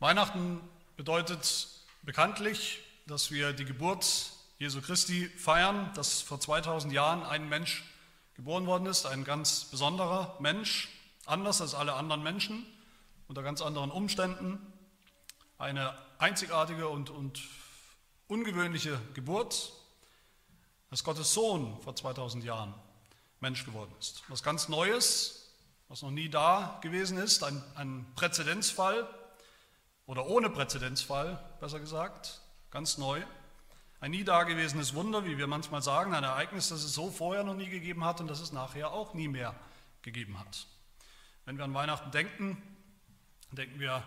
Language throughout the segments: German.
Weihnachten bedeutet bekanntlich, dass wir die Geburt Jesu Christi feiern, dass vor 2000 Jahren ein Mensch geboren worden ist, ein ganz besonderer Mensch, anders als alle anderen Menschen, unter ganz anderen Umständen, eine einzigartige und, und ungewöhnliche Geburt, dass Gottes Sohn vor 2000 Jahren Mensch geworden ist. Was ganz Neues, was noch nie da gewesen ist, ein, ein Präzedenzfall oder ohne Präzedenzfall, besser gesagt, ganz neu. Ein nie dagewesenes Wunder, wie wir manchmal sagen, ein Ereignis, das es so vorher noch nie gegeben hat und das es nachher auch nie mehr gegeben hat. Wenn wir an Weihnachten denken, denken wir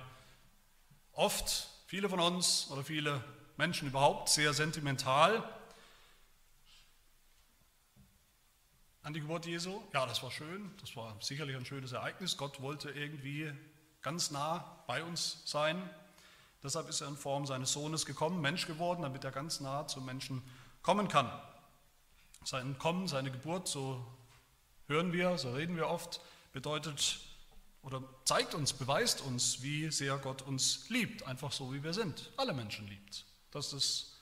oft, viele von uns oder viele Menschen überhaupt, sehr sentimental an die Geburt Jesu. Ja, das war schön, das war sicherlich ein schönes Ereignis. Gott wollte irgendwie ganz nah bei uns sein. Deshalb ist er in Form seines Sohnes gekommen, Mensch geworden, damit er ganz nah zum Menschen kommen kann. Sein Kommen, seine Geburt, so hören wir, so reden wir oft, bedeutet oder zeigt uns, beweist uns, wie sehr Gott uns liebt, einfach so wie wir sind, alle Menschen liebt. Das ist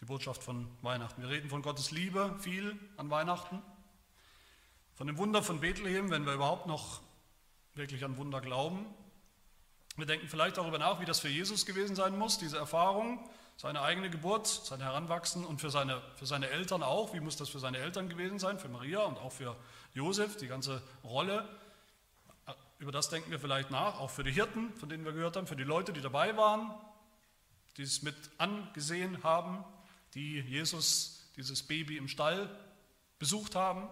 die Botschaft von Weihnachten. Wir reden von Gottes Liebe viel an Weihnachten, von dem Wunder von Bethlehem, wenn wir überhaupt noch wirklich an Wunder glauben, wir denken vielleicht darüber nach, wie das für Jesus gewesen sein muss, diese Erfahrung, seine eigene Geburt, sein Heranwachsen und für seine, für seine Eltern auch. Wie muss das für seine Eltern gewesen sein, für Maria und auch für Josef, die ganze Rolle. Über das denken wir vielleicht nach, auch für die Hirten, von denen wir gehört haben, für die Leute, die dabei waren, die es mit angesehen haben, die Jesus, dieses Baby im Stall besucht haben.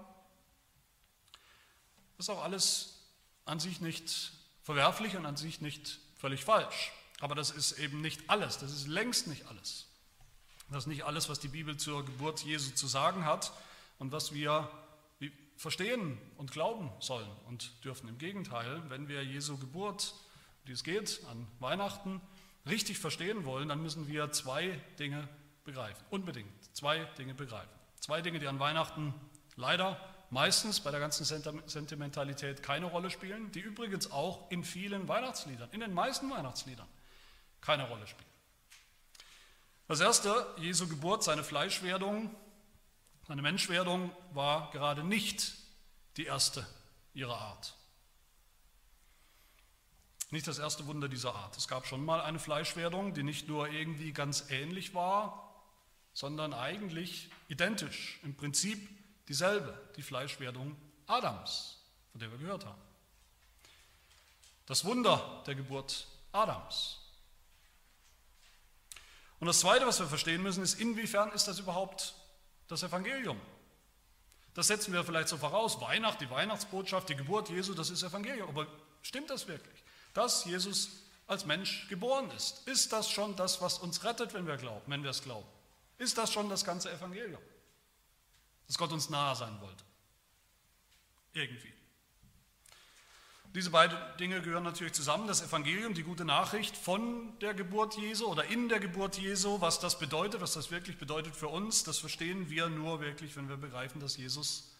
Das ist auch alles an sich nicht verwerflich und an sich nicht völlig falsch. Aber das ist eben nicht alles, das ist längst nicht alles. Das ist nicht alles, was die Bibel zur Geburt Jesu zu sagen hat und was wir verstehen und glauben sollen und dürfen. Im Gegenteil, wenn wir Jesu Geburt, die es geht, an Weihnachten richtig verstehen wollen, dann müssen wir zwei Dinge begreifen. Unbedingt zwei Dinge begreifen. Zwei Dinge, die an Weihnachten leider meistens bei der ganzen Sentimentalität keine Rolle spielen, die übrigens auch in vielen Weihnachtsliedern, in den meisten Weihnachtsliedern keine Rolle spielen. Das erste, Jesu Geburt, seine Fleischwerdung, seine Menschwerdung war gerade nicht die erste ihrer Art. Nicht das erste Wunder dieser Art. Es gab schon mal eine Fleischwerdung, die nicht nur irgendwie ganz ähnlich war, sondern eigentlich identisch, im Prinzip dieselbe, die Fleischwerdung Adams, von der wir gehört haben. Das Wunder der Geburt Adams. Und das Zweite, was wir verstehen müssen, ist, inwiefern ist das überhaupt das Evangelium? Das setzen wir vielleicht so voraus. Weihnacht, die Weihnachtsbotschaft, die Geburt Jesu, das ist Evangelium. Aber stimmt das wirklich? Dass Jesus als Mensch geboren ist. Ist das schon das, was uns rettet, wenn wir glauben, wenn wir es glauben? Ist das schon das ganze Evangelium? Dass Gott uns nahe sein wollte. Irgendwie. Diese beiden Dinge gehören natürlich zusammen. Das Evangelium, die gute Nachricht von der Geburt Jesu oder in der Geburt Jesu, was das bedeutet, was das wirklich bedeutet für uns, das verstehen wir nur wirklich, wenn wir begreifen, dass Jesus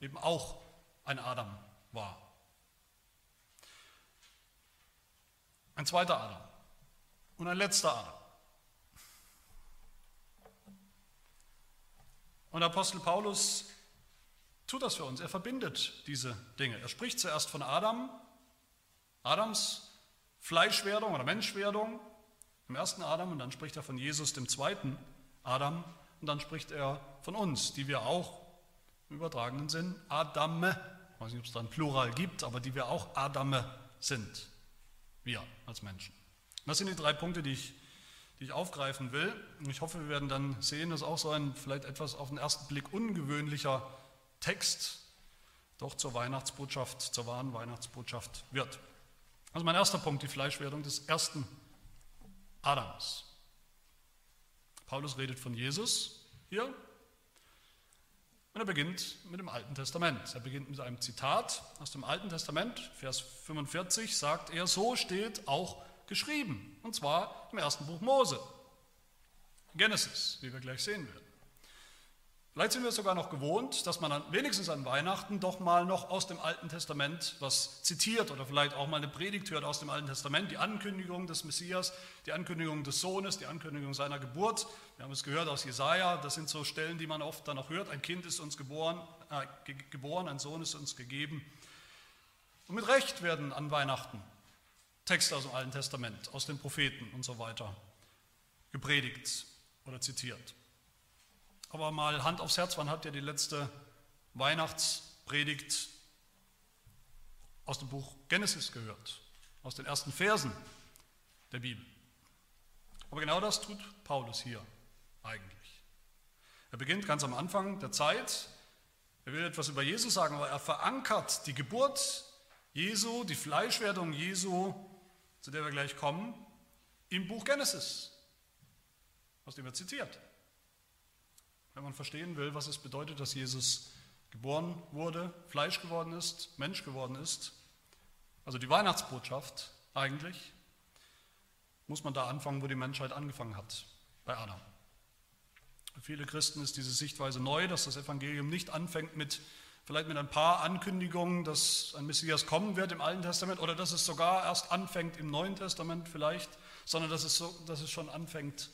eben auch ein Adam war. Ein zweiter Adam und ein letzter Adam. Und Apostel Paulus tut das für uns. Er verbindet diese Dinge. Er spricht zuerst von Adam, Adams Fleischwerdung oder Menschwerdung im ersten Adam und dann spricht er von Jesus, dem zweiten Adam und dann spricht er von uns, die wir auch im übertragenen Sinn Adame, ich weiß nicht, ob es da ein Plural gibt, aber die wir auch Adame sind, wir als Menschen. Das sind die drei Punkte, die ich die ich aufgreifen will. Und ich hoffe, wir werden dann sehen, dass auch so ein vielleicht etwas auf den ersten Blick ungewöhnlicher Text doch zur Weihnachtsbotschaft, zur wahren Weihnachtsbotschaft wird. Also mein erster Punkt, die Fleischwerdung des ersten Adams. Paulus redet von Jesus hier und er beginnt mit dem Alten Testament. Er beginnt mit einem Zitat aus dem Alten Testament, Vers 45 sagt er, so steht auch geschrieben, und zwar im ersten Buch Mose, Genesis, wie wir gleich sehen werden. Vielleicht sind wir es sogar noch gewohnt, dass man dann wenigstens an Weihnachten doch mal noch aus dem Alten Testament was zitiert oder vielleicht auch mal eine Predigt hört aus dem Alten Testament, die Ankündigung des Messias, die Ankündigung des Sohnes, die Ankündigung seiner Geburt. Wir haben es gehört aus Jesaja, das sind so Stellen, die man oft dann auch hört. Ein Kind ist uns geboren, äh, geboren, ein Sohn ist uns gegeben. Und mit Recht werden an Weihnachten Texte aus dem Alten Testament, aus den Propheten und so weiter gepredigt oder zitiert. Aber mal Hand aufs Herz, wann habt ihr die letzte Weihnachtspredigt aus dem Buch Genesis gehört? Aus den ersten Versen der Bibel. Aber genau das tut Paulus hier eigentlich. Er beginnt ganz am Anfang der Zeit. Er will etwas über Jesus sagen, aber er verankert die Geburt Jesu, die Fleischwerdung Jesu, zu der wir gleich kommen, im Buch Genesis, aus dem er zitiert wenn man verstehen will, was es bedeutet, dass Jesus geboren wurde, Fleisch geworden ist, Mensch geworden ist, also die Weihnachtsbotschaft eigentlich, muss man da anfangen, wo die Menschheit angefangen hat, bei Adam. Für viele Christen ist diese Sichtweise neu, dass das Evangelium nicht anfängt mit vielleicht mit ein paar Ankündigungen, dass ein Messias kommen wird im Alten Testament oder dass es sogar erst anfängt im Neuen Testament vielleicht, sondern dass es, so, dass es schon anfängt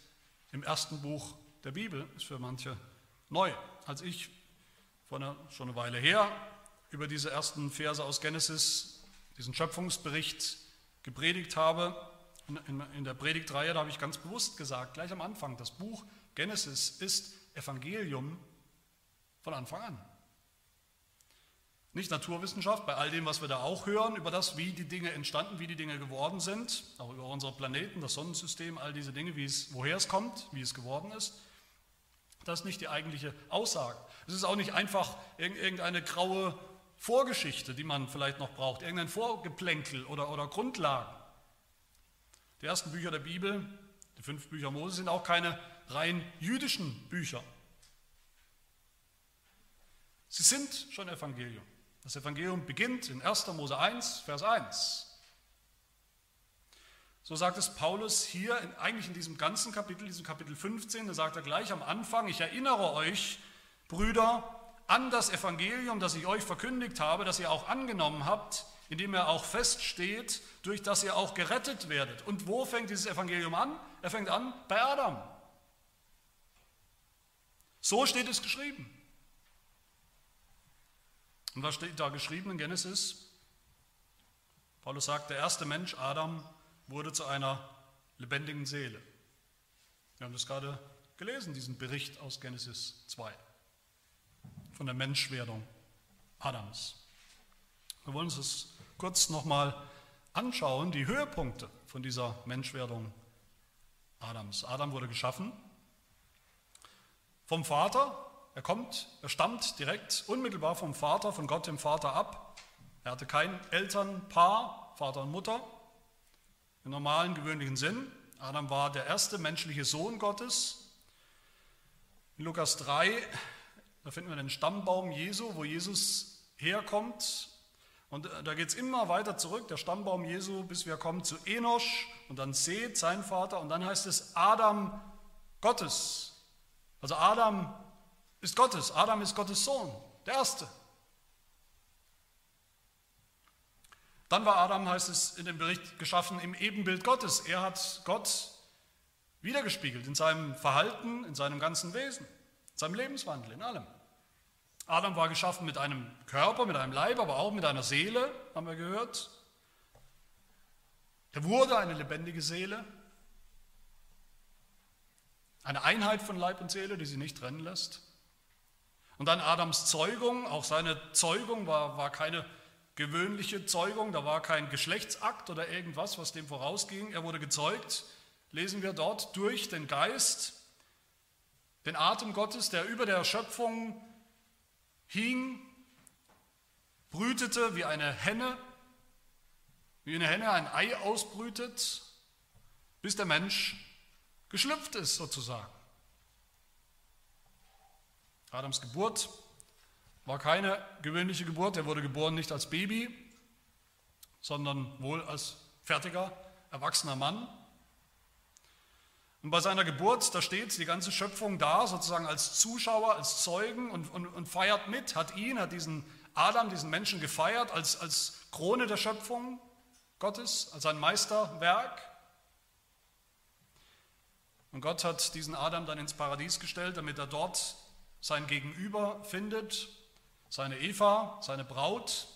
im ersten Buch der Bibel, ist für manche neu. Als ich vor einer, schon eine Weile her über diese ersten Verse aus Genesis, diesen Schöpfungsbericht gepredigt habe, in, in, in der Predigtreihe, da habe ich ganz bewusst gesagt, gleich am Anfang, das Buch Genesis ist Evangelium von Anfang an. Nicht Naturwissenschaft, bei all dem, was wir da auch hören, über das, wie die Dinge entstanden, wie die Dinge geworden sind, auch über unsere Planeten, das Sonnensystem, all diese Dinge, es, woher es kommt, wie es geworden ist. Das ist nicht die eigentliche Aussage. Es ist auch nicht einfach irgendeine graue Vorgeschichte, die man vielleicht noch braucht, irgendein Vorgeplänkel oder, oder Grundlagen. Die ersten Bücher der Bibel, die fünf Bücher Mose, sind auch keine rein jüdischen Bücher. Sie sind schon Evangelium. Das Evangelium beginnt in 1. Mose 1, Vers 1. So sagt es Paulus hier, in, eigentlich in diesem ganzen Kapitel, diesem Kapitel 15, da sagt er gleich am Anfang, ich erinnere euch, Brüder, an das Evangelium, das ich euch verkündigt habe, das ihr auch angenommen habt, in dem er auch feststeht, durch das ihr auch gerettet werdet. Und wo fängt dieses Evangelium an? Er fängt an bei Adam. So steht es geschrieben. Und was steht da geschrieben in Genesis? Paulus sagt, der erste Mensch, Adam, wurde zu einer lebendigen Seele. Wir haben das gerade gelesen, diesen Bericht aus Genesis 2 von der Menschwerdung Adams. Wir wollen uns das kurz nochmal anschauen, die Höhepunkte von dieser Menschwerdung Adams. Adam wurde geschaffen vom Vater, er kommt, er stammt direkt unmittelbar vom Vater, von Gott dem Vater ab. Er hatte kein Elternpaar, Vater und Mutter, im normalen, gewöhnlichen Sinn. Adam war der erste menschliche Sohn Gottes. In Lukas 3, da finden wir den Stammbaum Jesu, wo Jesus herkommt. Und äh, da geht es immer weiter zurück, der Stammbaum Jesu, bis wir kommen zu Enosch und dann Seth, sein Vater. Und dann heißt es Adam Gottes. Also Adam ist Gottes, Adam ist Gottes Sohn, der Erste. Dann war Adam, heißt es in dem Bericht, geschaffen im Ebenbild Gottes. Er hat Gott wiedergespiegelt in seinem Verhalten, in seinem ganzen Wesen, in seinem Lebenswandel, in allem. Adam war geschaffen mit einem Körper, mit einem Leib, aber auch mit einer Seele, haben wir gehört. Er wurde eine lebendige Seele, eine Einheit von Leib und Seele, die sie nicht trennen lässt. Und dann Adams Zeugung, auch seine Zeugung war, war keine gewöhnliche Zeugung, da war kein Geschlechtsakt oder irgendwas, was dem vorausging. Er wurde gezeugt, lesen wir dort, durch den Geist, den Atem Gottes, der über der Schöpfung hing, brütete wie eine Henne, wie eine Henne ein Ei ausbrütet, bis der Mensch geschlüpft ist sozusagen. Adams Geburt war keine gewöhnliche Geburt, er wurde geboren nicht als Baby, sondern wohl als fertiger, erwachsener Mann. Und bei seiner Geburt, da steht die ganze Schöpfung da, sozusagen als Zuschauer, als Zeugen und, und, und feiert mit, hat ihn, hat diesen Adam, diesen Menschen gefeiert als, als Krone der Schöpfung Gottes, als ein Meisterwerk. Und Gott hat diesen Adam dann ins Paradies gestellt, damit er dort sein Gegenüber findet, seine Eva, seine Braut.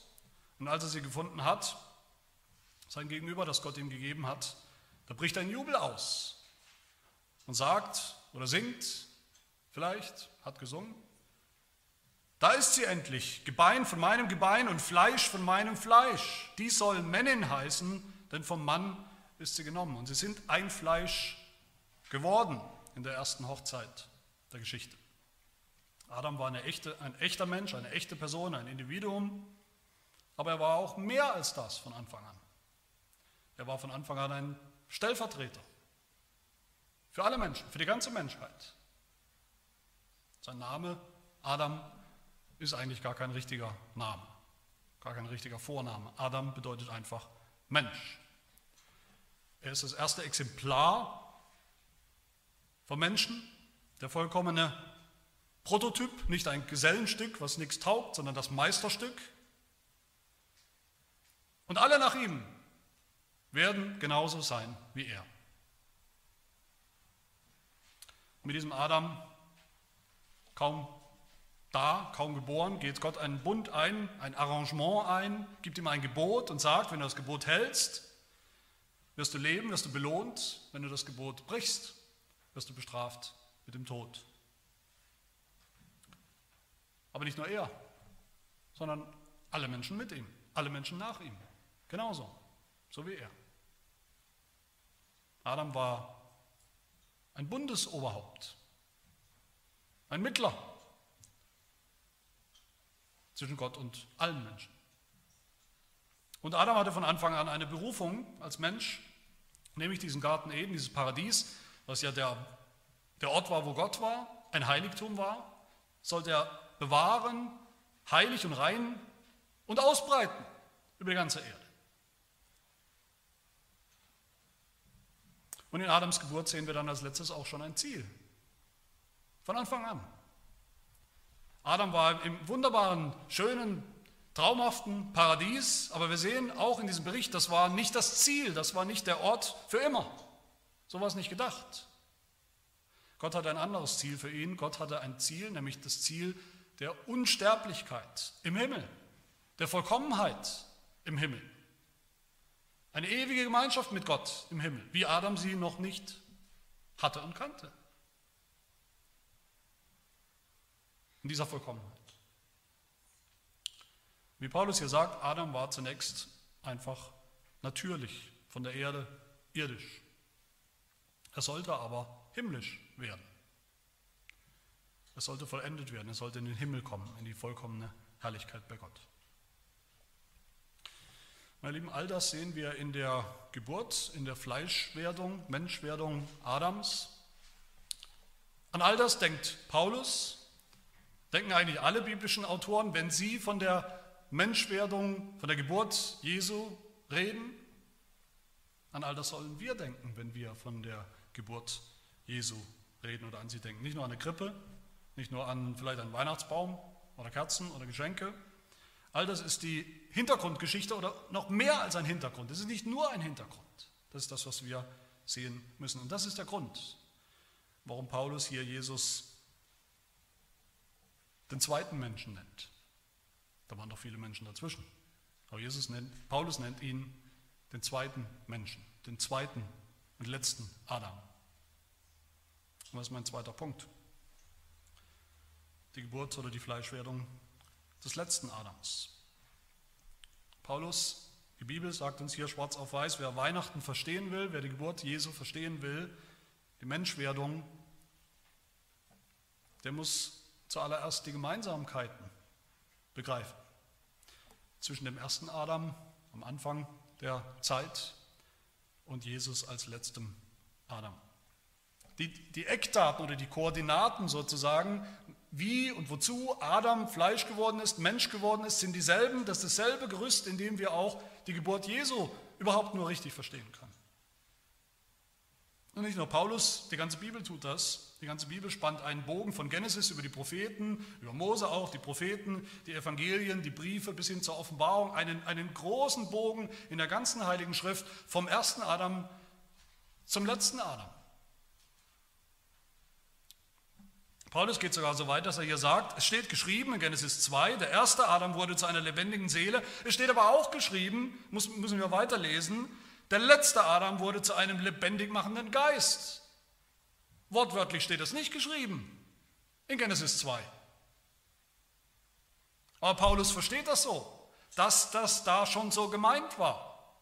Und als er sie gefunden hat, sein Gegenüber, das Gott ihm gegeben hat, da bricht ein Jubel aus und sagt oder singt, vielleicht, hat gesungen, da ist sie endlich, Gebein von meinem Gebein und Fleisch von meinem Fleisch. Die soll Männin heißen, denn vom Mann ist sie genommen. Und sie sind ein Fleisch geworden in der ersten Hochzeit der Geschichte. Adam war echte, ein echter Mensch, eine echte Person, ein Individuum, aber er war auch mehr als das von Anfang an. Er war von Anfang an ein Stellvertreter für alle Menschen, für die ganze Menschheit. Sein Name Adam ist eigentlich gar kein richtiger Name, gar kein richtiger Vorname. Adam bedeutet einfach Mensch. Er ist das erste Exemplar vom Menschen, der vollkommene Prototyp, nicht ein Gesellenstück, was nichts taugt, sondern das Meisterstück. Und alle nach ihm werden genauso sein wie er. mit diesem Adam kaum da, kaum geboren, geht Gott einen Bund ein, ein Arrangement ein, gibt ihm ein Gebot und sagt, wenn du das Gebot hältst, wirst du leben, wirst du belohnt, wenn du das Gebot brichst, wirst du bestraft mit dem Tod. Aber nicht nur er, sondern alle Menschen mit ihm, alle Menschen nach ihm. Genauso, so wie er. Adam war ein Bundesoberhaupt, ein Mittler zwischen Gott und allen Menschen. Und Adam hatte von Anfang an eine Berufung als Mensch, nämlich diesen Garten Eden, dieses Paradies, was ja der, der Ort war, wo Gott war, ein Heiligtum war, sollte er bewahren, heilig und rein und ausbreiten über die ganze Erde. Und in Adams Geburt sehen wir dann als letztes auch schon ein Ziel. Von Anfang an. Adam war im wunderbaren, schönen, traumhaften Paradies, aber wir sehen auch in diesem Bericht, das war nicht das Ziel, das war nicht der Ort für immer. So war es nicht gedacht. Gott hatte ein anderes Ziel für ihn. Gott hatte ein Ziel, nämlich das Ziel der Unsterblichkeit im Himmel, der Vollkommenheit im Himmel. Eine ewige Gemeinschaft mit Gott im Himmel, wie Adam sie noch nicht hatte und kannte. in dieser Vollkommenheit. Wie Paulus hier sagt, Adam war zunächst einfach natürlich von der Erde irdisch. Er sollte aber himmlisch werden. Es sollte vollendet werden, er sollte in den Himmel kommen, in die vollkommene Herrlichkeit bei Gott. Meine Lieben, all das sehen wir in der Geburt, in der Fleischwerdung, Menschwerdung Adams. An all das denkt Paulus Denken eigentlich alle biblischen Autoren, wenn sie von der Menschwerdung, von der Geburt Jesu reden? An all das sollen wir denken, wenn wir von der Geburt Jesu reden oder an sie denken. Nicht nur an eine Krippe, nicht nur an vielleicht einen Weihnachtsbaum oder Kerzen oder Geschenke. All das ist die Hintergrundgeschichte oder noch mehr als ein Hintergrund. Es ist nicht nur ein Hintergrund. Das ist das, was wir sehen müssen. Und das ist der Grund, warum Paulus hier Jesus den zweiten Menschen nennt. Da waren doch viele Menschen dazwischen. Aber Jesus nennt, Paulus nennt ihn den zweiten Menschen, den zweiten und letzten Adam. Und was ist mein zweiter Punkt? Die Geburt oder die Fleischwerdung des letzten Adams. Paulus, die Bibel sagt uns hier schwarz auf weiß, wer Weihnachten verstehen will, wer die Geburt Jesu verstehen will, die Menschwerdung, der muss zuallererst die Gemeinsamkeiten begreifen. Zwischen dem ersten Adam am Anfang der Zeit und Jesus als letztem Adam. Die, die Eckdaten oder die Koordinaten sozusagen, wie und wozu Adam Fleisch geworden ist, Mensch geworden ist, sind dieselben, das ist dasselbe Gerüst, in dem wir auch die Geburt Jesu überhaupt nur richtig verstehen können. Und nicht nur Paulus, die ganze Bibel tut das. Die ganze Bibel spannt einen Bogen von Genesis über die Propheten, über Mose auch, die Propheten, die Evangelien, die Briefe bis hin zur Offenbarung. Einen, einen großen Bogen in der ganzen Heiligen Schrift vom ersten Adam zum letzten Adam. Paulus geht sogar so weit, dass er hier sagt, es steht geschrieben in Genesis 2, der erste Adam wurde zu einer lebendigen Seele. Es steht aber auch geschrieben, müssen wir weiterlesen, der letzte Adam wurde zu einem lebendig machenden Geist. Wortwörtlich steht das nicht geschrieben in Genesis 2. Aber Paulus versteht das so, dass das da schon so gemeint war.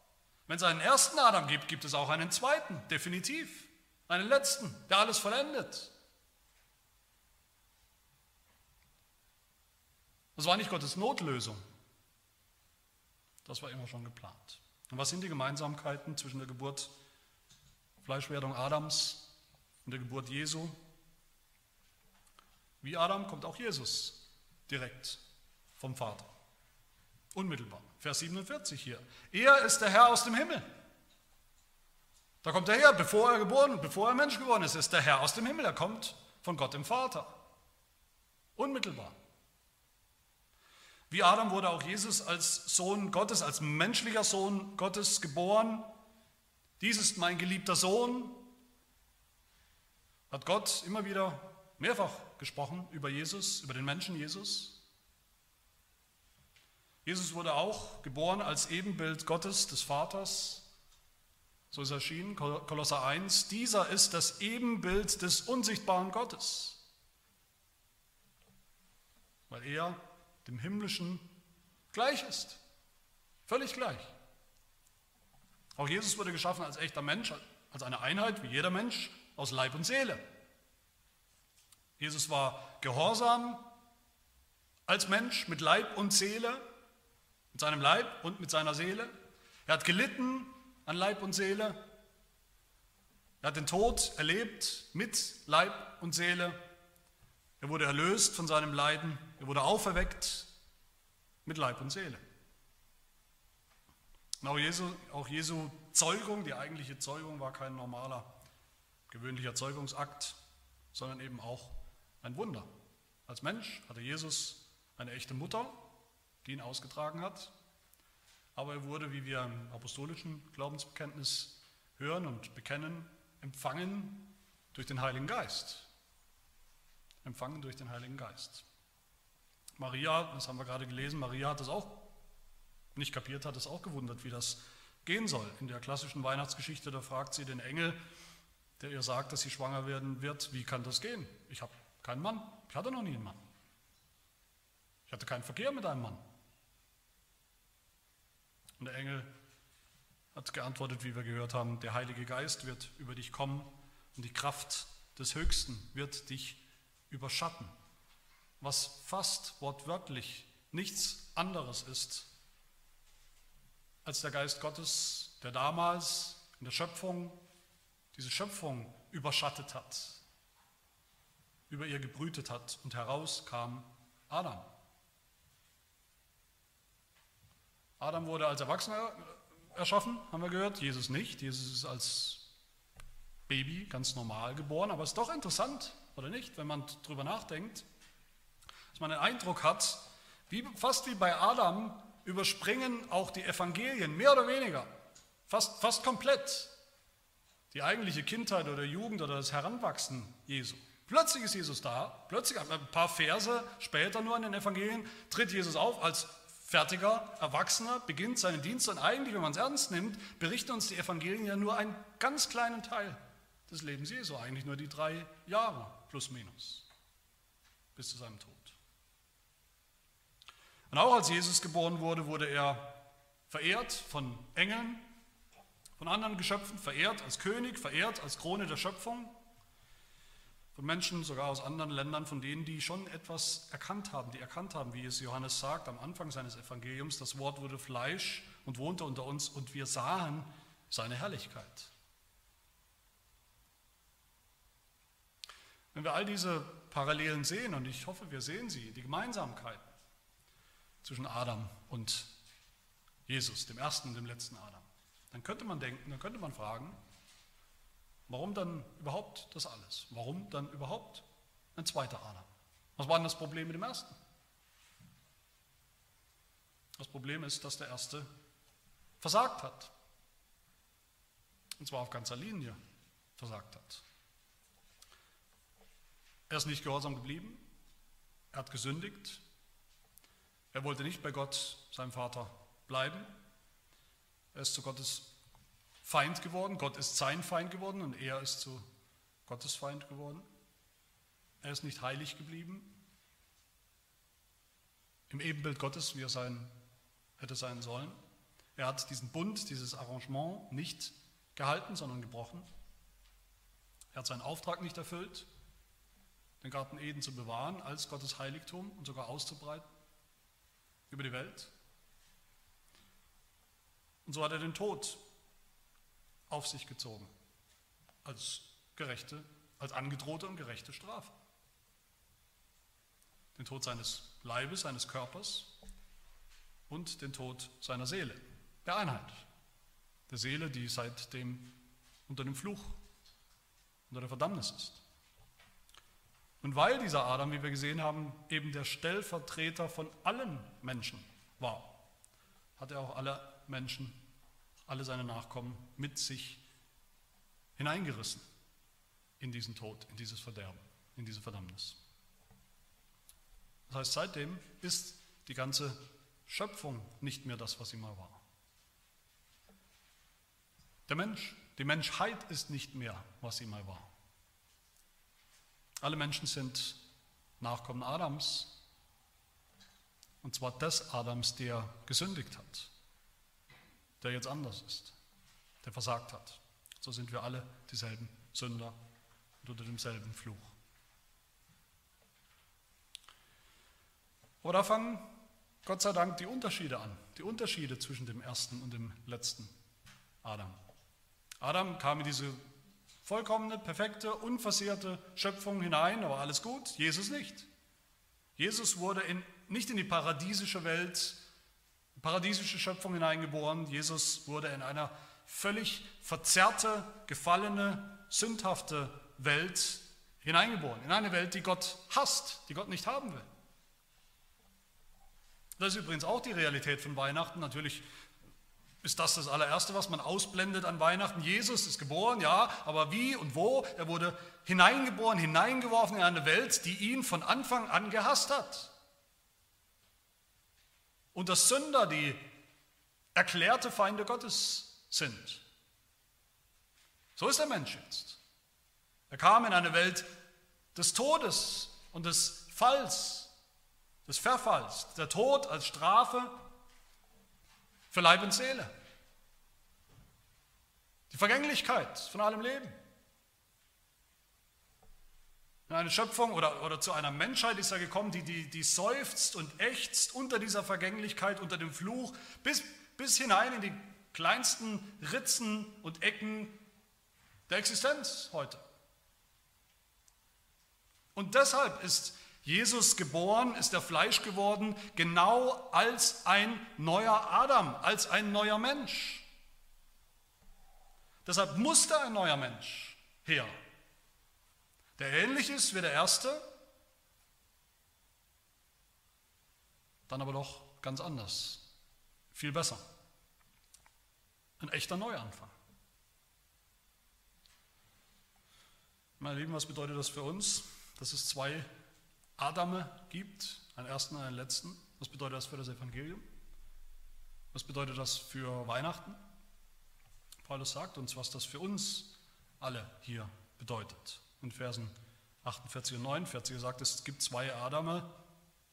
Wenn es einen ersten Adam gibt, gibt es auch einen zweiten, definitiv. Einen letzten, der alles vollendet. Das war nicht Gottes Notlösung. Das war immer schon geplant. Und was sind die Gemeinsamkeiten zwischen der Geburt, Fleischwerdung Adams und der Geburt Jesu? Wie Adam kommt auch Jesus direkt vom Vater. Unmittelbar. Vers 47 hier. Er ist der Herr aus dem Himmel. Da kommt er her, bevor er geboren, bevor er Mensch geworden ist, ist der Herr aus dem Himmel. Er kommt von Gott dem Vater. Unmittelbar. Wie Adam wurde auch Jesus als Sohn Gottes, als menschlicher Sohn Gottes geboren. Dies ist mein geliebter Sohn. Hat Gott immer wieder mehrfach gesprochen über Jesus, über den Menschen Jesus. Jesus wurde auch geboren als Ebenbild Gottes, des Vaters. So ist er erschienen, Kolosser 1. Dieser ist das Ebenbild des unsichtbaren Gottes, weil er dem Himmlischen gleich ist. Völlig gleich. Auch Jesus wurde geschaffen als echter Mensch, als eine Einheit, wie jeder Mensch, aus Leib und Seele. Jesus war gehorsam als Mensch mit Leib und Seele, mit seinem Leib und mit seiner Seele. Er hat gelitten an Leib und Seele. Er hat den Tod erlebt mit Leib und Seele. Er wurde erlöst von seinem Leiden. Er wurde auferweckt mit Leib und Seele. Und auch Jesu, auch Jesu Zeugung, die eigentliche Zeugung, war kein normaler, gewöhnlicher Zeugungsakt, sondern eben auch ein Wunder. Als Mensch hatte Jesus eine echte Mutter, die ihn ausgetragen hat, aber er wurde, wie wir im apostolischen Glaubensbekenntnis hören und bekennen, empfangen durch den Heiligen Geist. Empfangen durch den Heiligen Geist. Maria, das haben wir gerade gelesen, Maria hat es auch nicht kapiert, hat es auch gewundert, wie das gehen soll. In der klassischen Weihnachtsgeschichte, da fragt sie den Engel, der ihr sagt, dass sie schwanger werden wird, wie kann das gehen? Ich habe keinen Mann, ich hatte noch nie einen Mann. Ich hatte keinen Verkehr mit einem Mann. Und der Engel hat geantwortet, wie wir gehört haben, der Heilige Geist wird über dich kommen und die Kraft des Höchsten wird dich überschatten was fast wortwörtlich nichts anderes ist als der Geist Gottes, der damals in der Schöpfung diese Schöpfung überschattet hat, über ihr gebrütet hat und heraus kam Adam. Adam wurde als Erwachsener erschaffen, haben wir gehört, Jesus nicht. Jesus ist als Baby ganz normal geboren, aber es ist doch interessant, oder nicht, wenn man darüber nachdenkt dass man den Eindruck hat, wie, fast wie bei Adam überspringen auch die Evangelien, mehr oder weniger, fast, fast komplett, die eigentliche Kindheit oder Jugend oder das Heranwachsen Jesu. Plötzlich ist Jesus da, plötzlich, ein paar Verse später nur in den Evangelien, tritt Jesus auf als fertiger Erwachsener, beginnt seinen Dienst und eigentlich, wenn man es ernst nimmt, berichten uns die Evangelien ja nur einen ganz kleinen Teil des Lebens Jesu, eigentlich nur die drei Jahre plus minus bis zu seinem Tod. Und auch als Jesus geboren wurde, wurde er verehrt von Engeln, von anderen Geschöpfen, verehrt als König, verehrt als Krone der Schöpfung, von Menschen sogar aus anderen Ländern, von denen, die schon etwas erkannt haben, die erkannt haben, wie es Johannes sagt am Anfang seines Evangeliums, das Wort wurde Fleisch und wohnte unter uns und wir sahen seine Herrlichkeit. Wenn wir all diese Parallelen sehen, und ich hoffe, wir sehen sie, die Gemeinsamkeiten, zwischen Adam und Jesus, dem ersten und dem letzten Adam. Dann könnte man denken, dann könnte man fragen, Warum dann überhaupt das alles? Warum dann überhaupt ein zweiter Adam? Was war denn das Problem mit dem ersten? Das Problem ist, dass der erste versagt hat. Und zwar auf ganzer Linie versagt hat. Er ist nicht gehorsam geblieben. Er hat gesündigt. Er wollte nicht bei Gott, seinem Vater, bleiben. Er ist zu Gottes Feind geworden. Gott ist sein Feind geworden und er ist zu Gottes Feind geworden. Er ist nicht heilig geblieben. Im Ebenbild Gottes, wie er sein, hätte sein sollen. Er hat diesen Bund, dieses Arrangement nicht gehalten, sondern gebrochen. Er hat seinen Auftrag nicht erfüllt, den Garten Eden zu bewahren als Gottes Heiligtum und sogar auszubreiten über die Welt. Und so hat er den Tod auf sich gezogen als gerechte, als angedrohte und gerechte Strafe. Den Tod seines Leibes, seines Körpers und den Tod seiner Seele, der Einheit. Der Seele, die seitdem unter dem Fluch, unter der Verdammnis ist. Und weil dieser Adam, wie wir gesehen haben, eben der Stellvertreter von allen Menschen war, hat er auch alle Menschen, alle seine Nachkommen mit sich hineingerissen in diesen Tod, in dieses Verderben, in diese Verdammnis. Das heißt, seitdem ist die ganze Schöpfung nicht mehr das, was sie mal war. Der Mensch, die Menschheit ist nicht mehr, was sie mal war. Alle Menschen sind Nachkommen Adams, und zwar des Adams, der gesündigt hat, der jetzt anders ist, der versagt hat. So sind wir alle dieselben Sünder und unter demselben Fluch. Aber da fangen Gott sei Dank die Unterschiede an, die Unterschiede zwischen dem ersten und dem letzten Adam. Adam kam in diese vollkommene, perfekte, unversehrte Schöpfung hinein, aber alles gut, Jesus nicht. Jesus wurde in, nicht in die paradiesische Welt, paradiesische Schöpfung hineingeboren, Jesus wurde in einer völlig verzerrte, gefallene, sündhafte Welt hineingeboren, in eine Welt, die Gott hasst, die Gott nicht haben will. Das ist übrigens auch die Realität von Weihnachten. Natürlich ist das das allererste, was man ausblendet an Weihnachten? Jesus ist geboren, ja, aber wie und wo? Er wurde hineingeboren, hineingeworfen in eine Welt, die ihn von Anfang an gehasst hat. Und dass Sünder die erklärte Feinde Gottes sind. So ist der Mensch jetzt. Er kam in eine Welt des Todes und des Falls, des Verfalls. Der Tod als Strafe für Leib und Seele. Die Vergänglichkeit von allem Leben. In eine Schöpfung oder, oder zu einer Menschheit ist er gekommen, die, die, die seufzt und ächzt unter dieser Vergänglichkeit, unter dem Fluch, bis, bis hinein in die kleinsten Ritzen und Ecken der Existenz heute. Und deshalb ist Jesus geboren, ist er Fleisch geworden, genau als ein neuer Adam, als ein neuer Mensch. Deshalb musste ein neuer Mensch her, der ähnlich ist wie der erste, dann aber doch ganz anders, viel besser. Ein echter Neuanfang. Meine Lieben, was bedeutet das für uns? Dass es zwei Adame gibt, einen ersten und einen letzten. Was bedeutet das für das Evangelium? Was bedeutet das für Weihnachten? Paulus sagt uns, was das für uns alle hier bedeutet. In Versen 48 und 49 sagt es, es gibt zwei Adame,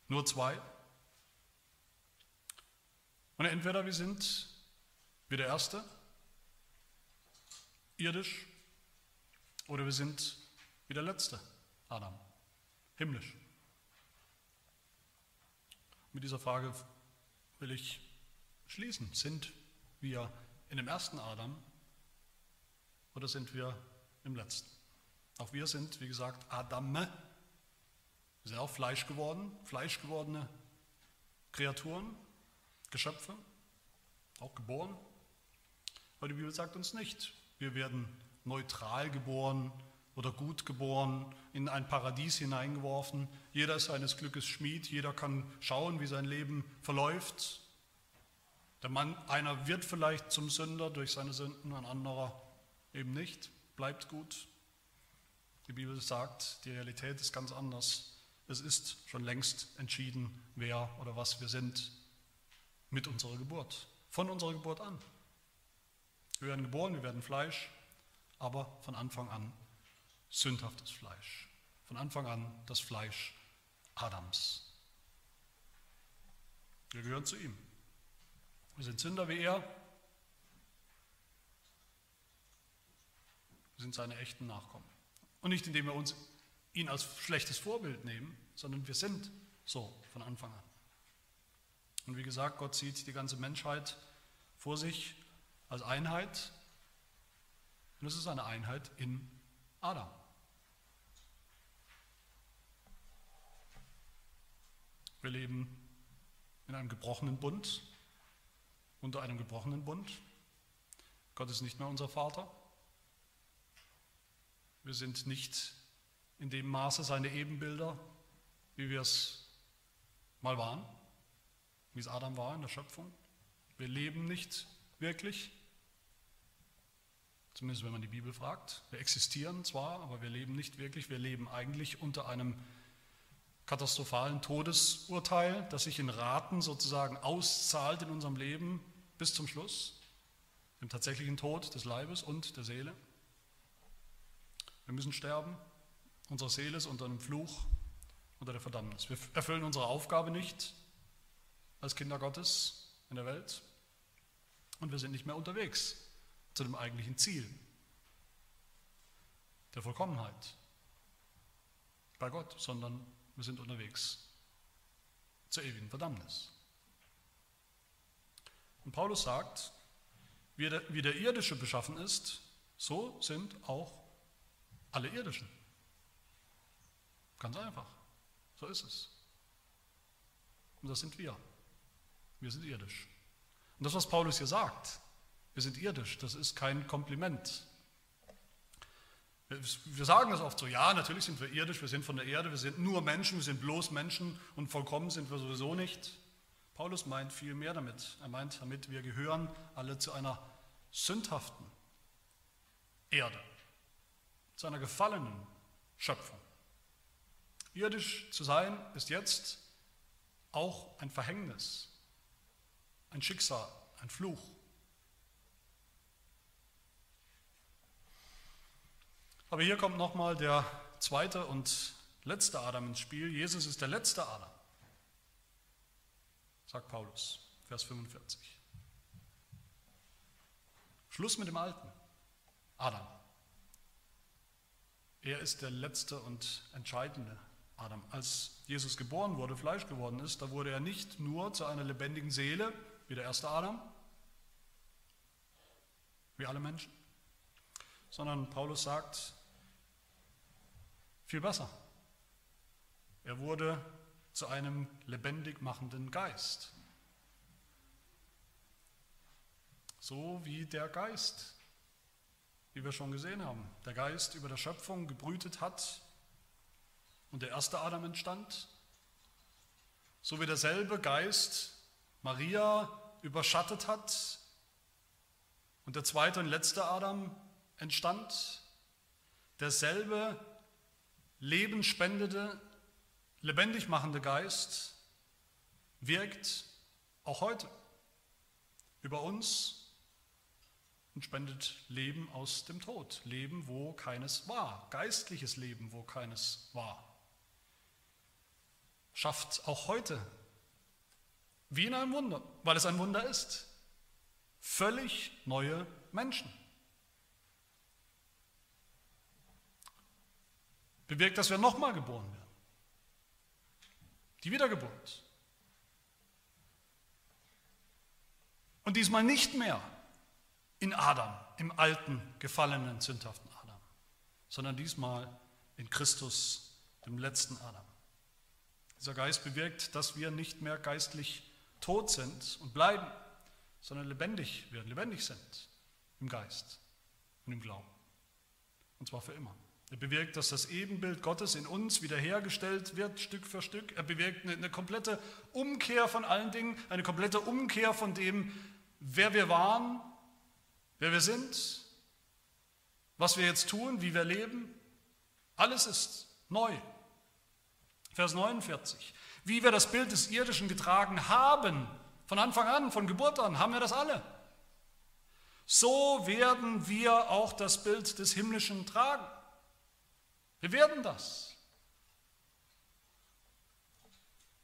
nur zwei. Und entweder wir sind wie der erste, irdisch, oder wir sind wie der letzte Adam, himmlisch. Mit dieser Frage will ich schließen. Sind wir in dem ersten Adam oder sind wir im letzten? Auch wir sind, wie gesagt, Adame. Wir sind auch Fleisch geworden, fleischgewordene Kreaturen, Geschöpfe, auch geboren. Aber die Bibel sagt uns nicht, wir werden neutral geboren oder gut geboren, in ein Paradies hineingeworfen. Jeder ist seines Glückes Schmied, jeder kann schauen, wie sein Leben verläuft. Der Mann, einer wird vielleicht zum Sünder durch seine Sünden, ein anderer eben nicht, bleibt gut. Die Bibel sagt, die Realität ist ganz anders. Es ist schon längst entschieden, wer oder was wir sind mit unserer Geburt, von unserer Geburt an. Wir werden geboren, wir werden Fleisch, aber von Anfang an sündhaftes Fleisch. Von Anfang an das Fleisch Adams. Wir gehören zu ihm. Wir sind Sünder wie er. Wir sind seine echten Nachkommen. Und nicht indem wir uns ihn als schlechtes Vorbild nehmen, sondern wir sind so von Anfang an. Und wie gesagt, Gott sieht die ganze Menschheit vor sich als Einheit. Und es ist eine Einheit in Adam. Wir leben in einem gebrochenen Bund, unter einem gebrochenen Bund. Gott ist nicht mehr unser Vater. Wir sind nicht in dem Maße seine Ebenbilder, wie wir es mal waren, wie es Adam war in der Schöpfung. Wir leben nicht wirklich, zumindest wenn man die Bibel fragt. Wir existieren zwar, aber wir leben nicht wirklich. Wir leben eigentlich unter einem katastrophalen Todesurteil, das sich in Raten sozusagen auszahlt in unserem Leben bis zum Schluss, dem tatsächlichen Tod des Leibes und der Seele. Wir müssen sterben, unsere Seele ist unter einem Fluch, unter der Verdammnis. Wir erfüllen unsere Aufgabe nicht als Kinder Gottes in der Welt und wir sind nicht mehr unterwegs zu dem eigentlichen Ziel der Vollkommenheit bei Gott, sondern wir sind unterwegs zur ewigen Verdammnis. Und Paulus sagt, wie der, wie der irdische beschaffen ist, so sind auch alle irdischen. Ganz einfach. So ist es. Und das sind wir. Wir sind irdisch. Und das, was Paulus hier sagt, wir sind irdisch, das ist kein Kompliment. Wir sagen das oft so, ja, natürlich sind wir irdisch, wir sind von der Erde, wir sind nur Menschen, wir sind bloß Menschen und vollkommen sind wir sowieso nicht. Paulus meint viel mehr damit. Er meint damit, wir gehören alle zu einer sündhaften Erde, zu einer gefallenen Schöpfung. Irdisch zu sein ist jetzt auch ein Verhängnis, ein Schicksal, ein Fluch. Aber hier kommt nochmal der zweite und letzte Adam ins Spiel. Jesus ist der letzte Adam, sagt Paulus, Vers 45. Schluss mit dem Alten, Adam. Er ist der letzte und entscheidende Adam. Als Jesus geboren wurde, Fleisch geworden ist, da wurde er nicht nur zu einer lebendigen Seele, wie der erste Adam, wie alle Menschen, sondern Paulus sagt, viel besser. Er wurde zu einem lebendig machenden Geist. So wie der Geist, wie wir schon gesehen haben, der Geist über der Schöpfung gebrütet hat und der erste Adam entstand, so wie derselbe Geist Maria überschattet hat und der zweite und letzte Adam entstand, derselbe lebenspendende, lebendig machende Geist wirkt auch heute über uns und spendet Leben aus dem Tod. Leben, wo keines war. Geistliches Leben, wo keines war. Schafft auch heute, wie in einem Wunder, weil es ein Wunder ist, völlig neue Menschen. Bewirkt, dass wir nochmal geboren werden. Die Wiedergeburt. Und diesmal nicht mehr in Adam, im alten, gefallenen, sündhaften Adam, sondern diesmal in Christus, dem letzten Adam. Dieser Geist bewirkt, dass wir nicht mehr geistlich tot sind und bleiben, sondern lebendig werden, lebendig sind im Geist und im Glauben. Und zwar für immer. Er bewirkt, dass das Ebenbild Gottes in uns wiederhergestellt wird, Stück für Stück. Er bewirkt eine, eine komplette Umkehr von allen Dingen, eine komplette Umkehr von dem, wer wir waren, wer wir sind, was wir jetzt tun, wie wir leben. Alles ist neu. Vers 49. Wie wir das Bild des Irdischen getragen haben, von Anfang an, von Geburt an, haben wir das alle. So werden wir auch das Bild des Himmlischen tragen. Wir werden das.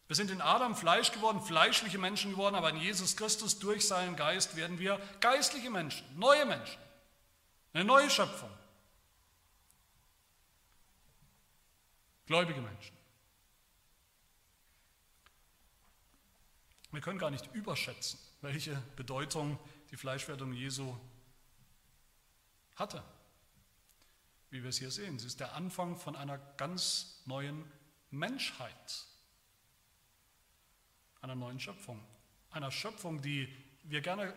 Wir sind in Adam Fleisch geworden, fleischliche Menschen geworden, aber in Jesus Christus durch seinen Geist werden wir geistliche Menschen, neue Menschen, eine neue Schöpfung. Gläubige Menschen. Wir können gar nicht überschätzen, welche Bedeutung die Fleischwerdung Jesu hatte. Wie wir es hier sehen, sie ist der Anfang von einer ganz neuen Menschheit, einer neuen Schöpfung, einer Schöpfung, die wir gerne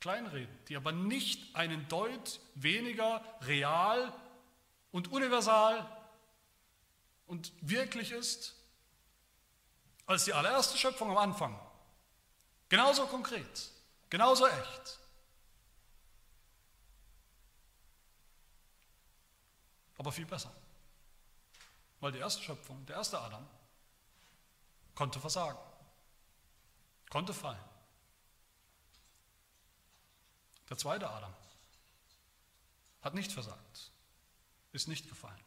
kleinreden, die aber nicht einen Deut weniger real und universal und wirklich ist als die allererste Schöpfung am Anfang. Genauso konkret, genauso echt. Aber viel besser. Weil die erste Schöpfung, der erste Adam, konnte versagen, konnte fallen. Der zweite Adam hat nicht versagt, ist nicht gefallen.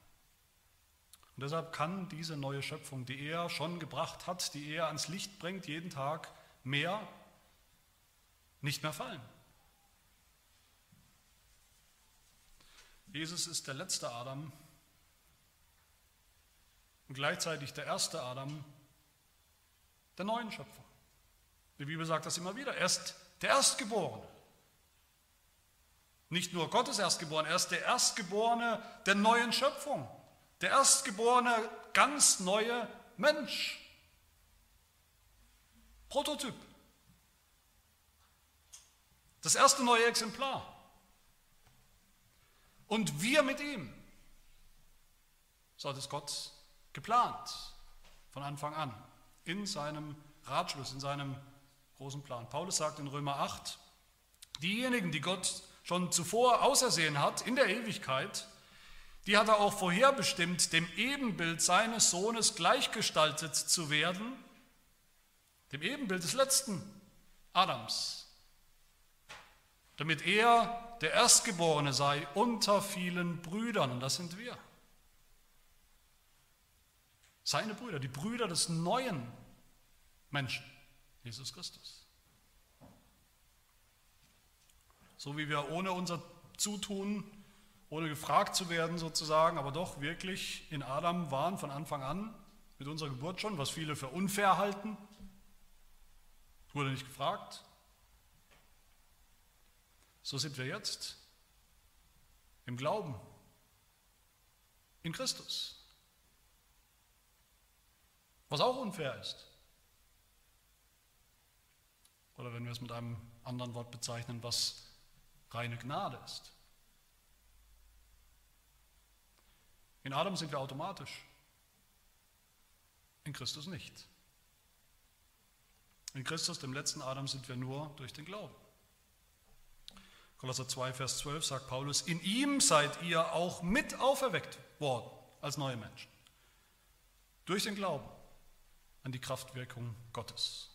Und deshalb kann diese neue Schöpfung, die er schon gebracht hat, die er ans Licht bringt, jeden Tag, mehr nicht mehr fallen. Jesus ist der letzte Adam und gleichzeitig der erste Adam der neuen Schöpfung. Die Bibel sagt das immer wieder. Er ist der Erstgeborene. Nicht nur Gottes Erstgeborene, er ist der Erstgeborene der neuen Schöpfung. Der Erstgeborene, ganz neue Mensch. Prototyp. Das erste neue Exemplar. Und wir mit ihm. So hat es Gott geplant von Anfang an in seinem Ratschluss, in seinem großen Plan. Paulus sagt in Römer 8, diejenigen, die Gott schon zuvor ausersehen hat in der Ewigkeit, die hat er auch vorherbestimmt, dem Ebenbild seines Sohnes gleichgestaltet zu werden, dem Ebenbild des letzten Adams, damit er der Erstgeborene sei unter vielen Brüdern, und das sind wir. Seine Brüder, die Brüder des neuen Menschen, Jesus Christus. So wie wir ohne unser Zutun, ohne gefragt zu werden sozusagen, aber doch wirklich in Adam waren von Anfang an, mit unserer Geburt schon, was viele für unfair halten, wurde nicht gefragt, so sind wir jetzt im Glauben in Christus. Was auch unfair ist. Oder wenn wir es mit einem anderen Wort bezeichnen, was reine Gnade ist. In Adam sind wir automatisch, in Christus nicht. In Christus, dem letzten Adam, sind wir nur durch den Glauben. Kolosser 2, Vers 12 sagt Paulus, in ihm seid ihr auch mit auferweckt worden als neue Menschen. Durch den Glauben an die Kraftwirkung Gottes.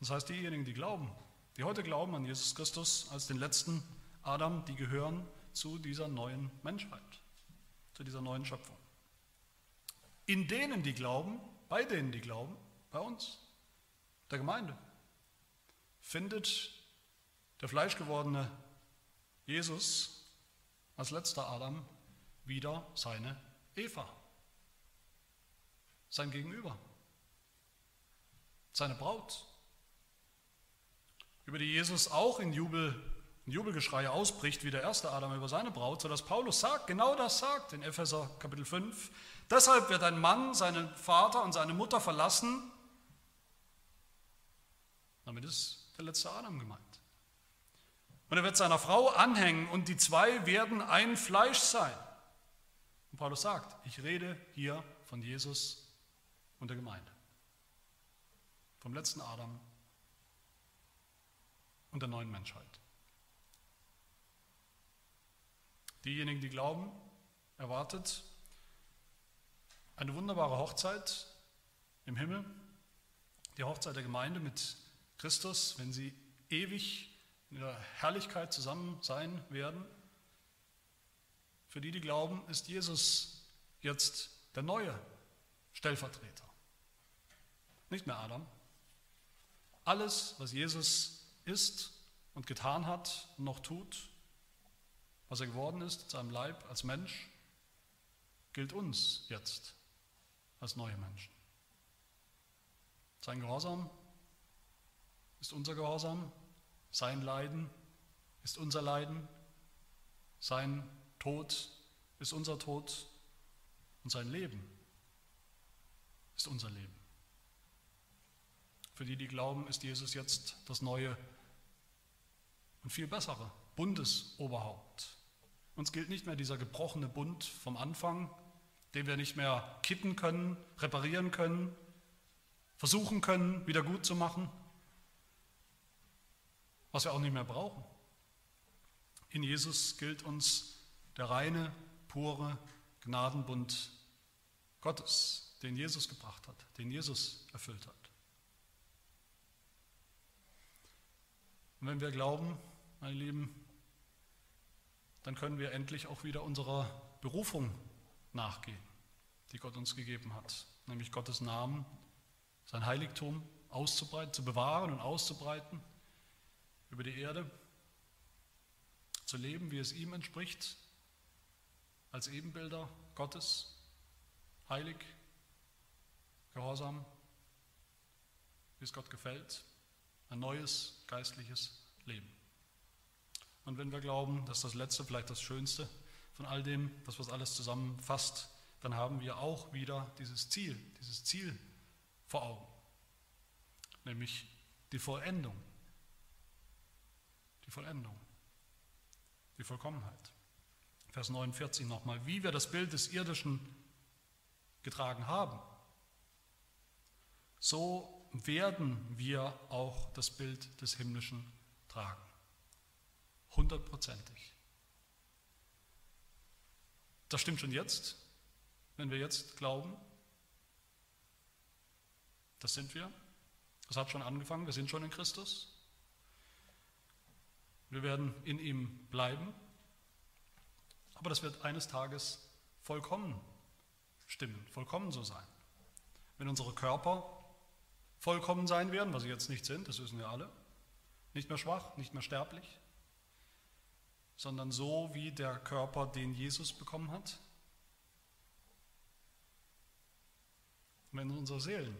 Das heißt, diejenigen, die glauben, die heute glauben an Jesus Christus als den letzten Adam, die gehören zu dieser neuen Menschheit, zu dieser neuen Schöpfung. In denen, die glauben, bei denen, die glauben, bei uns, der Gemeinde findet der fleischgewordene Jesus als letzter Adam wieder seine Eva, sein Gegenüber, seine Braut, über die Jesus auch in Jubel, in Jubelgeschrei ausbricht, wie der erste Adam über seine Braut, sodass Paulus sagt, genau das sagt in Epheser Kapitel 5, deshalb wird ein Mann seinen Vater und seine Mutter verlassen, damit ist der letzte Adam gemeint. Und er wird seiner Frau anhängen und die zwei werden ein Fleisch sein. Und Paulus sagt, ich rede hier von Jesus und der Gemeinde. Vom letzten Adam und der neuen Menschheit. Diejenigen, die glauben, erwartet eine wunderbare Hochzeit im Himmel, die Hochzeit der Gemeinde mit Christus, wenn sie ewig in der Herrlichkeit zusammen sein werden. Für die, die glauben, ist Jesus jetzt der neue Stellvertreter. Nicht mehr Adam. Alles, was Jesus ist und getan hat und noch tut, was er geworden ist in seinem Leib als Mensch, gilt uns jetzt als neue Menschen. Sein Gehorsam ist unser Gehorsam, sein Leiden ist unser Leiden, sein Tod ist unser Tod und sein Leben ist unser Leben. Für die, die glauben, ist Jesus jetzt das neue und viel bessere Bundesoberhaupt. Uns gilt nicht mehr dieser gebrochene Bund vom Anfang, den wir nicht mehr kitten können, reparieren können, versuchen können, wieder gut zu machen, was wir auch nicht mehr brauchen. In Jesus gilt uns der reine, pure Gnadenbund Gottes, den Jesus gebracht hat, den Jesus erfüllt hat. Und wenn wir glauben, meine Lieben, dann können wir endlich auch wieder unserer Berufung nachgehen, die Gott uns gegeben hat, nämlich Gottes Namen, sein Heiligtum auszubreiten, zu bewahren und auszubreiten über die Erde, zu leben, wie es ihm entspricht, als Ebenbilder Gottes, heilig, gehorsam, wie es Gott gefällt, ein neues geistliches Leben. Und wenn wir glauben, dass das Letzte vielleicht das Schönste von all dem, das was alles zusammenfasst, dann haben wir auch wieder dieses Ziel, dieses Ziel vor Augen, nämlich die Vollendung die Vollendung, die Vollkommenheit. Vers 49 nochmal, wie wir das Bild des Irdischen getragen haben, so werden wir auch das Bild des Himmlischen tragen. Hundertprozentig. Das stimmt schon jetzt, wenn wir jetzt glauben. Das sind wir. Das hat schon angefangen. Wir sind schon in Christus. Wir werden in ihm bleiben, aber das wird eines Tages vollkommen stimmen, vollkommen so sein. Wenn unsere Körper vollkommen sein werden, was sie jetzt nicht sind, das wissen wir alle, nicht mehr schwach, nicht mehr sterblich, sondern so wie der Körper, den Jesus bekommen hat. wenn unsere Seelen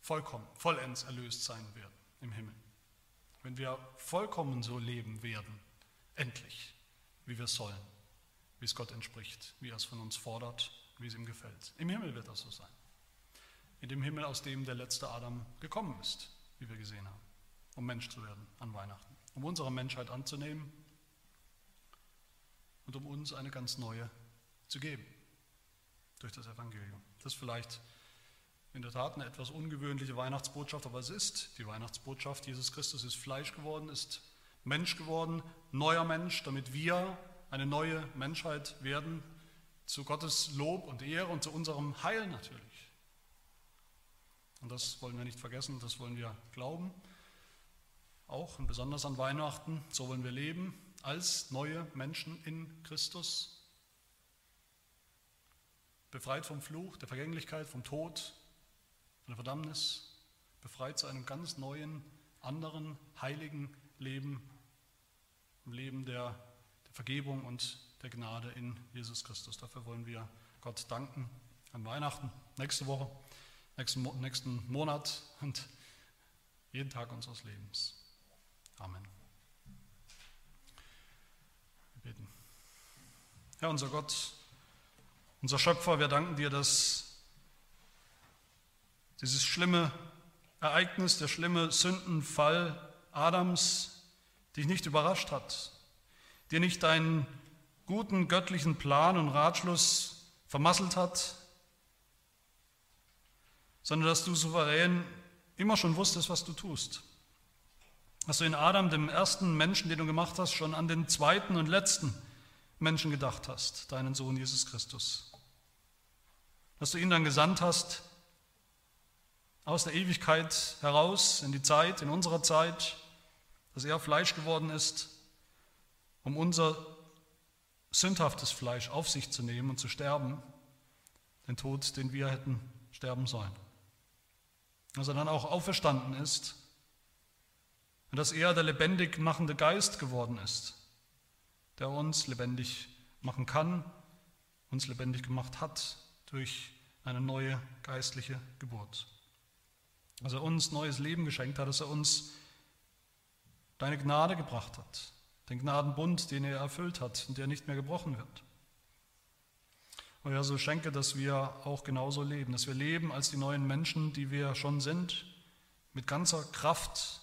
vollkommen, vollends erlöst sein werden im Himmel wenn wir vollkommen so leben werden, endlich, wie wir sollen, wie es Gott entspricht, wie er es von uns fordert, wie es ihm gefällt. Im Himmel wird das so sein. In dem Himmel, aus dem der letzte Adam gekommen ist, wie wir gesehen haben, um Mensch zu werden an Weihnachten, um unsere Menschheit anzunehmen und um uns eine ganz neue zu geben durch das Evangelium. Das ist vielleicht in der Tat eine etwas ungewöhnliche Weihnachtsbotschaft, aber es ist die Weihnachtsbotschaft. Jesus Christus ist Fleisch geworden, ist Mensch geworden, neuer Mensch, damit wir eine neue Menschheit werden, zu Gottes Lob und Ehre und zu unserem Heil natürlich. Und das wollen wir nicht vergessen, das wollen wir glauben. Auch und besonders an Weihnachten, so wollen wir leben als neue Menschen in Christus. Befreit vom Fluch, der Vergänglichkeit, vom Tod, von der Verdammnis, befreit zu einem ganz neuen, anderen, heiligen Leben, im Leben der, der Vergebung und der Gnade in Jesus Christus. Dafür wollen wir Gott danken an Weihnachten, nächste Woche, nächsten, nächsten Monat und jeden Tag unseres Lebens. Amen. Wir beten. Herr unser Gott, unser Schöpfer, wir danken dir, dass dieses schlimme Ereignis, der schlimme Sündenfall Adams dich nicht überrascht hat, dir nicht deinen guten göttlichen Plan und Ratschluss vermasselt hat, sondern dass du souverän immer schon wusstest, was du tust. Dass du in Adam, dem ersten Menschen, den du gemacht hast, schon an den zweiten und letzten Menschen gedacht hast, deinen Sohn Jesus Christus. Dass du ihn dann gesandt hast aus der Ewigkeit heraus in die Zeit, in unserer Zeit, dass er Fleisch geworden ist, um unser sündhaftes Fleisch auf sich zu nehmen und zu sterben, den Tod, den wir hätten sterben sollen. Dass er dann auch auferstanden ist und dass er der lebendig machende Geist geworden ist, der uns lebendig machen kann, uns lebendig gemacht hat durch eine neue geistliche Geburt. Dass er uns neues Leben geschenkt hat, dass er uns deine Gnade gebracht hat, den Gnadenbund, den er erfüllt hat und der nicht mehr gebrochen wird. Und ja, so schenke, dass wir auch genauso leben, dass wir leben als die neuen Menschen, die wir schon sind, mit ganzer Kraft,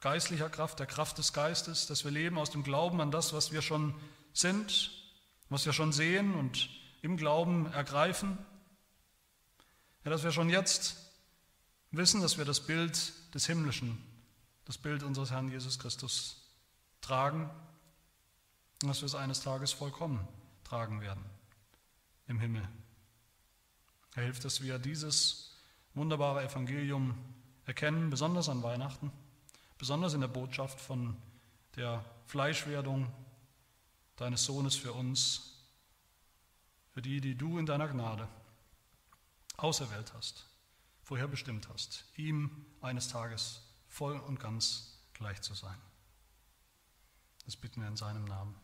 geistlicher Kraft, der Kraft des Geistes, dass wir leben aus dem Glauben an das, was wir schon sind, was wir schon sehen und im Glauben ergreifen. Ja, dass wir schon jetzt wissen, dass wir das Bild des Himmlischen, das Bild unseres Herrn Jesus Christus tragen und dass wir es eines Tages vollkommen tragen werden im Himmel. Er hilft, dass wir dieses wunderbare Evangelium erkennen, besonders an Weihnachten, besonders in der Botschaft von der Fleischwerdung deines Sohnes für uns, für die, die du in deiner Gnade auserwählt hast, vorherbestimmt hast, ihm eines Tages voll und ganz gleich zu sein. Das bitten wir in seinem Namen.